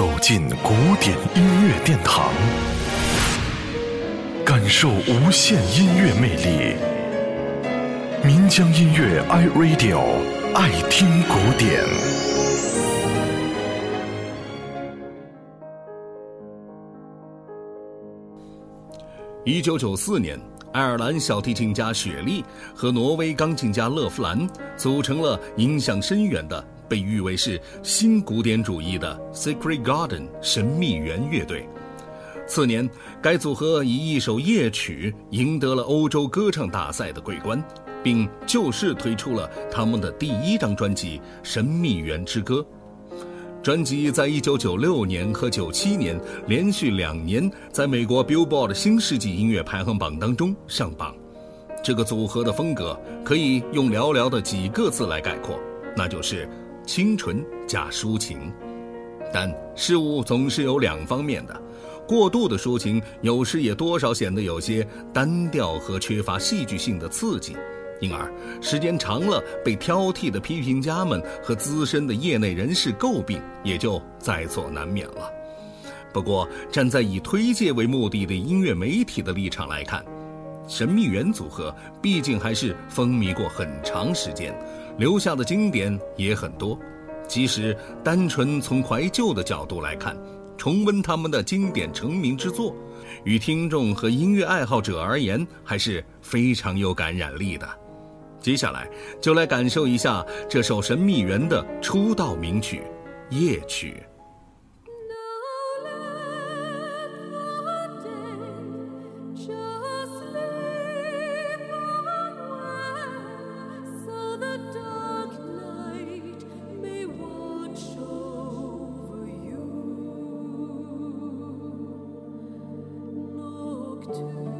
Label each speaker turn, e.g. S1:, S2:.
S1: 走进古典音乐殿堂，感受无限音乐魅力。民江音乐 iRadio 爱听古典。
S2: 一九九四年，爱尔兰小提琴家雪莉和挪威钢琴家勒夫兰组成了影响深远的。被誉为是新古典主义的 Secret Garden 神秘园乐队。次年，该组合以一首夜曲赢得了欧洲歌唱大赛的桂冠，并就势推出了他们的第一张专辑《神秘园之歌》。专辑在一九九六年和九七年连续两年在美国 Billboard 新世纪音乐排行榜当中上榜。这个组合的风格可以用寥寥的几个字来概括，那就是。清纯加抒情，但事物总是有两方面的，过度的抒情有时也多少显得有些单调和缺乏戏剧性的刺激，因而时间长了被挑剔的批评家们和资深的业内人士诟病，也就在所难免了。不过，站在以推介为目的的音乐媒体的立场来看，神秘园组合毕竟还是风靡过很长时间。留下的经典也很多，即使单纯从怀旧的角度来看，重温他们的经典成名之作，与听众和音乐爱好者而言还是非常有感染力的。接下来就来感受一下这首神秘园的出道名曲《夜曲》。
S1: look to